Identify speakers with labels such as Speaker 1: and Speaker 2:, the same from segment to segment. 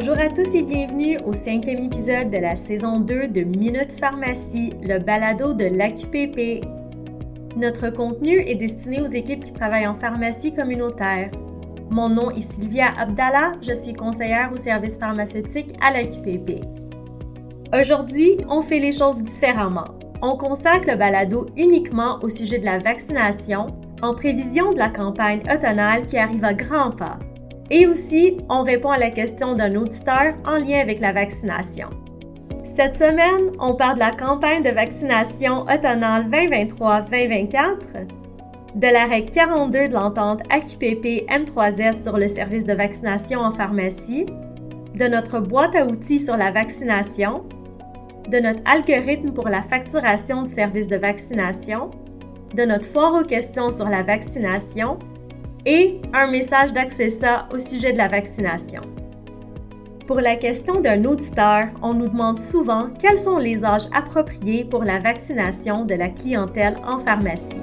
Speaker 1: Bonjour à tous et bienvenue au cinquième épisode de la saison 2 de Minute Pharmacie, le balado de l'AQPP. Notre contenu est destiné aux équipes qui travaillent en pharmacie communautaire. Mon nom est Sylvia Abdallah, je suis conseillère au service pharmaceutique à l'AQPP. Aujourd'hui, on fait les choses différemment. On consacre le balado uniquement au sujet de la vaccination en prévision de la campagne automnale qui arrive à grands pas. Et aussi, on répond à la question d'un auditeur en lien avec la vaccination. Cette semaine, on parle de la campagne de vaccination automnale 2023-2024, de l'arrêt 42 de l'entente AQPP M3S sur le service de vaccination en pharmacie, de notre boîte à outils sur la vaccination, de notre algorithme pour la facturation du service de vaccination, de notre foire aux questions sur la vaccination et un message d'Accessa au sujet de la vaccination. Pour la question d'un auditeur, on nous demande souvent quels sont les âges appropriés pour la vaccination de la clientèle en pharmacie.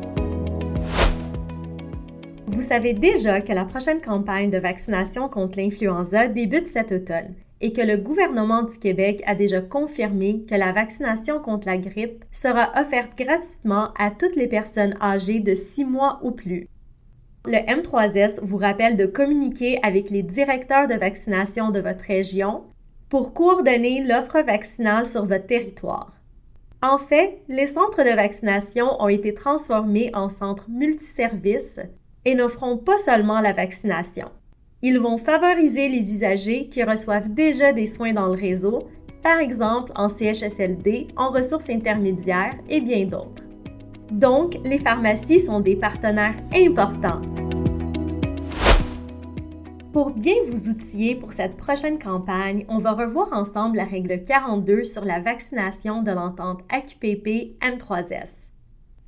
Speaker 1: Vous savez déjà que la prochaine campagne de vaccination contre l'influenza débute cet automne et que le gouvernement du Québec a déjà confirmé que la vaccination contre la grippe sera offerte gratuitement à toutes les personnes âgées de 6 mois ou plus. Le M3S vous rappelle de communiquer avec les directeurs de vaccination de votre région pour coordonner l'offre vaccinale sur votre territoire. En fait, les centres de vaccination ont été transformés en centres multiservices et n'offront pas seulement la vaccination. Ils vont favoriser les usagers qui reçoivent déjà des soins dans le réseau, par exemple en CHSLD, en ressources intermédiaires et bien d'autres. Donc, les pharmacies sont des partenaires importants. Pour bien vous outiller pour cette prochaine campagne, on va revoir ensemble la règle 42 sur la vaccination de l'entente AQPP M3S.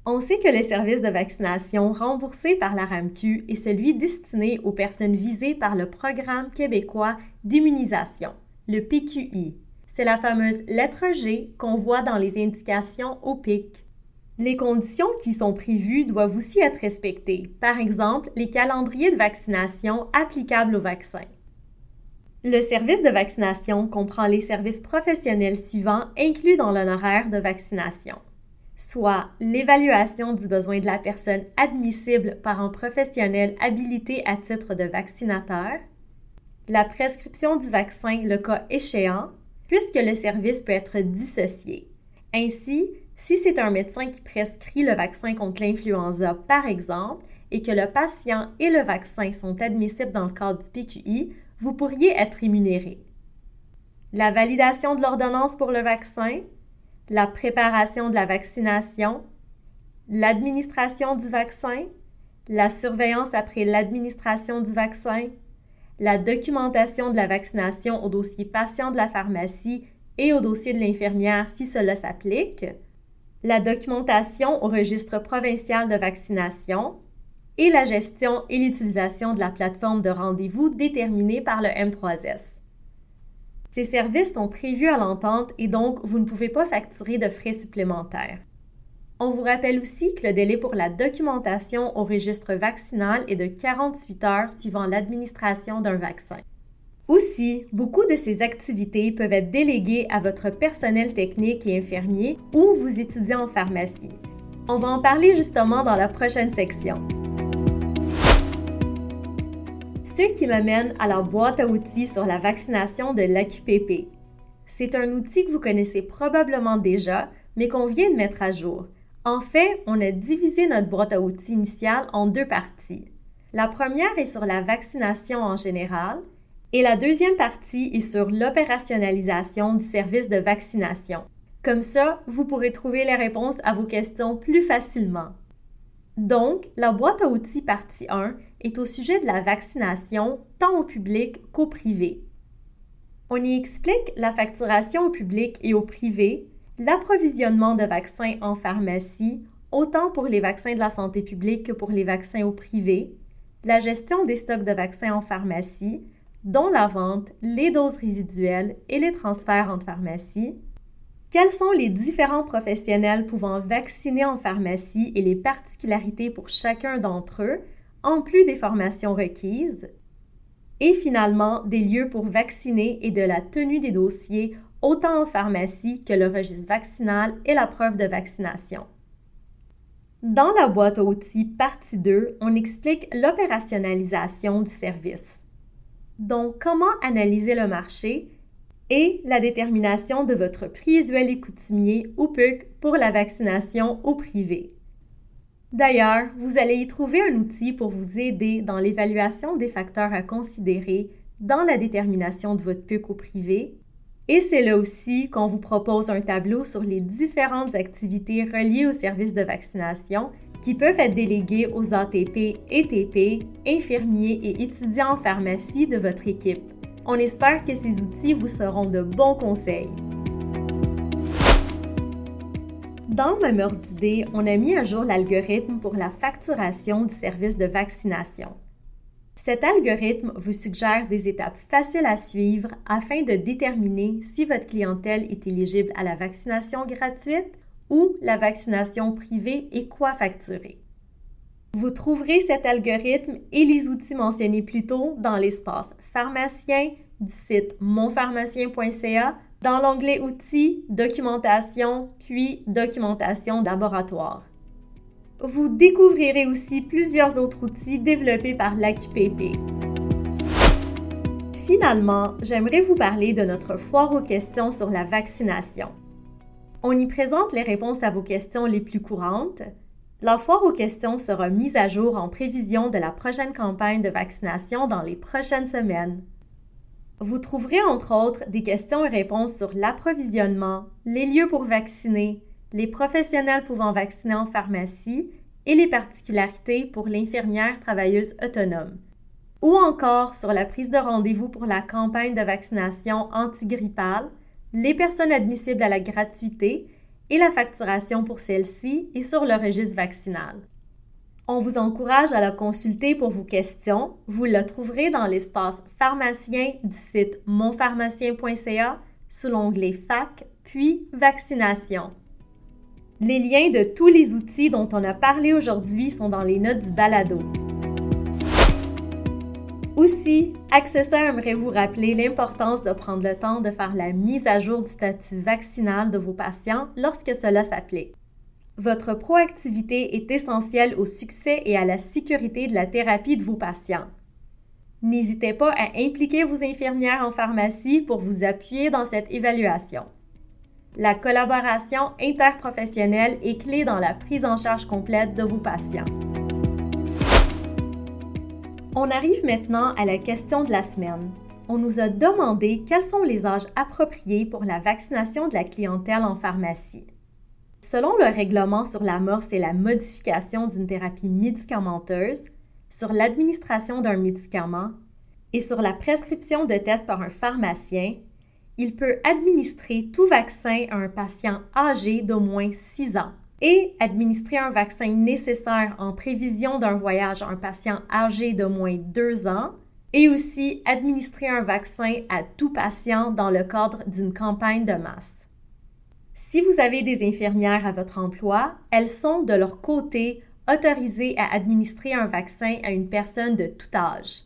Speaker 1: On sait que le service de vaccination remboursé par la RAMQ est celui destiné aux personnes visées par le Programme québécois d'immunisation, le PQI. C'est la fameuse lettre G qu'on voit dans les indications au PIC. Les conditions qui sont prévues doivent aussi être respectées, par exemple les calendriers de vaccination applicables au vaccin. Le service de vaccination comprend les services professionnels suivants inclus dans l'honoraire de vaccination, soit l'évaluation du besoin de la personne admissible par un professionnel habilité à titre de vaccinateur, la prescription du vaccin le cas échéant, puisque le service peut être dissocié. Ainsi, si c'est un médecin qui prescrit le vaccin contre l'influenza, par exemple, et que le patient et le vaccin sont admissibles dans le cadre du PQI, vous pourriez être rémunéré. La validation de l'ordonnance pour le vaccin, la préparation de la vaccination, l'administration du vaccin, la surveillance après l'administration du vaccin, la documentation de la vaccination au dossier patient de la pharmacie et au dossier de l'infirmière si cela s'applique, la documentation au registre provincial de vaccination et la gestion et l'utilisation de la plateforme de rendez-vous déterminée par le M3S. Ces services sont prévus à l'entente et donc vous ne pouvez pas facturer de frais supplémentaires. On vous rappelle aussi que le délai pour la documentation au registre vaccinal est de 48 heures suivant l'administration d'un vaccin. Aussi, beaucoup de ces activités peuvent être déléguées à votre personnel technique et infirmier ou vous étudiez en pharmacie. On va en parler justement dans la prochaine section. Ce qui m'amène à la boîte à outils sur la vaccination de l'AQPP. C'est un outil que vous connaissez probablement déjà, mais qu'on vient de mettre à jour. En fait, on a divisé notre boîte à outils initiale en deux parties. La première est sur la vaccination en général et la deuxième partie est sur l'opérationnalisation du service de vaccination. Comme ça, vous pourrez trouver les réponses à vos questions plus facilement. Donc, la boîte à outils partie 1 est au sujet de la vaccination tant au public qu'au privé. On y explique la facturation au public et au privé, l'approvisionnement de vaccins en pharmacie, autant pour les vaccins de la santé publique que pour les vaccins au privé, la gestion des stocks de vaccins en pharmacie, dont la vente, les doses résiduelles et les transferts entre pharmacies. Quels sont les différents professionnels pouvant vacciner en pharmacie et les particularités pour chacun d'entre eux, en plus des formations requises? et finalement des lieux pour vacciner et de la tenue des dossiers autant en pharmacie que le registre vaccinal et la preuve de vaccination. Dans la boîte à outils partie 2, on explique l'opérationnalisation du service. Donc, comment analyser le marché et la détermination de votre prix usuel et coutumier ou PUC pour la vaccination au privé? D'ailleurs, vous allez y trouver un outil pour vous aider dans l'évaluation des facteurs à considérer dans la détermination de votre PUC au privé. Et c'est là aussi qu'on vous propose un tableau sur les différentes activités reliées au service de vaccination qui peuvent être déléguées aux ATP et TP, infirmiers et étudiants en pharmacie de votre équipe. On espère que ces outils vous seront de bons conseils. Dans le même ordre on a mis à jour l'algorithme pour la facturation du service de vaccination. Cet algorithme vous suggère des étapes faciles à suivre afin de déterminer si votre clientèle est éligible à la vaccination gratuite ou la vaccination privée et quoi facturer. Vous trouverez cet algorithme et les outils mentionnés plus tôt dans l'espace pharmacien du site monpharmacien.ca dans l'onglet Outils, Documentation, puis Documentation laboratoire. Vous découvrirez aussi plusieurs autres outils développés par l'AQPP. Finalement, j'aimerais vous parler de notre foire aux questions sur la vaccination. On y présente les réponses à vos questions les plus courantes. La foire aux questions sera mise à jour en prévision de la prochaine campagne de vaccination dans les prochaines semaines. Vous trouverez entre autres des questions et réponses sur l'approvisionnement, les lieux pour vacciner, les professionnels pouvant vacciner en pharmacie et les particularités pour l'infirmière travailleuse autonome. Ou encore sur la prise de rendez-vous pour la campagne de vaccination antigrippale, les personnes admissibles à la gratuité et la facturation pour celle-ci et sur le registre vaccinal. On vous encourage à la consulter pour vos questions. Vous la trouverez dans l'espace pharmacien du site monpharmacien.ca sous l'onglet FAC, puis Vaccination. Les liens de tous les outils dont on a parlé aujourd'hui sont dans les notes du balado. Aussi, Accessa aimerait vous rappeler l'importance de prendre le temps de faire la mise à jour du statut vaccinal de vos patients lorsque cela s'applique. Votre proactivité est essentielle au succès et à la sécurité de la thérapie de vos patients. N'hésitez pas à impliquer vos infirmières en pharmacie pour vous appuyer dans cette évaluation. La collaboration interprofessionnelle est clé dans la prise en charge complète de vos patients. On arrive maintenant à la question de la semaine. On nous a demandé quels sont les âges appropriés pour la vaccination de la clientèle en pharmacie. Selon le règlement sur l'amorce et la modification d'une thérapie médicamenteuse, sur l'administration d'un médicament et sur la prescription de tests par un pharmacien, il peut administrer tout vaccin à un patient âgé d'au moins 6 ans et administrer un vaccin nécessaire en prévision d'un voyage à un patient âgé de moins 2 ans et aussi administrer un vaccin à tout patient dans le cadre d'une campagne de masse. Si vous avez des infirmières à votre emploi, elles sont de leur côté autorisées à administrer un vaccin à une personne de tout âge.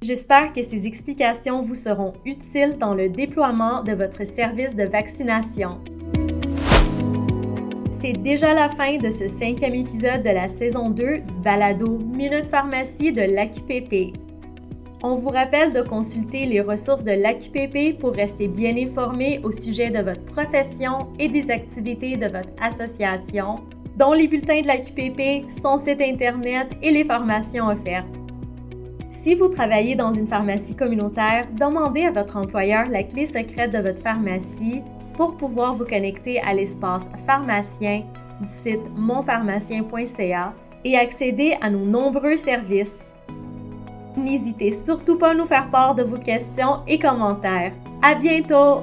Speaker 1: J'espère que ces explications vous seront utiles dans le déploiement de votre service de vaccination. C'est déjà la fin de ce cinquième épisode de la saison 2 du balado Minute Pharmacie de l'AQPP. On vous rappelle de consulter les ressources de l'AQPP pour rester bien informé au sujet de votre profession et des activités de votre association, dont les bulletins de l'AQPP, son site Internet et les formations offertes. Si vous travaillez dans une pharmacie communautaire, demandez à votre employeur la clé secrète de votre pharmacie pour pouvoir vous connecter à l'espace pharmacien du site monpharmacien.ca et accéder à nos nombreux services N'hésitez surtout pas à nous faire part de vos questions et commentaires. À bientôt!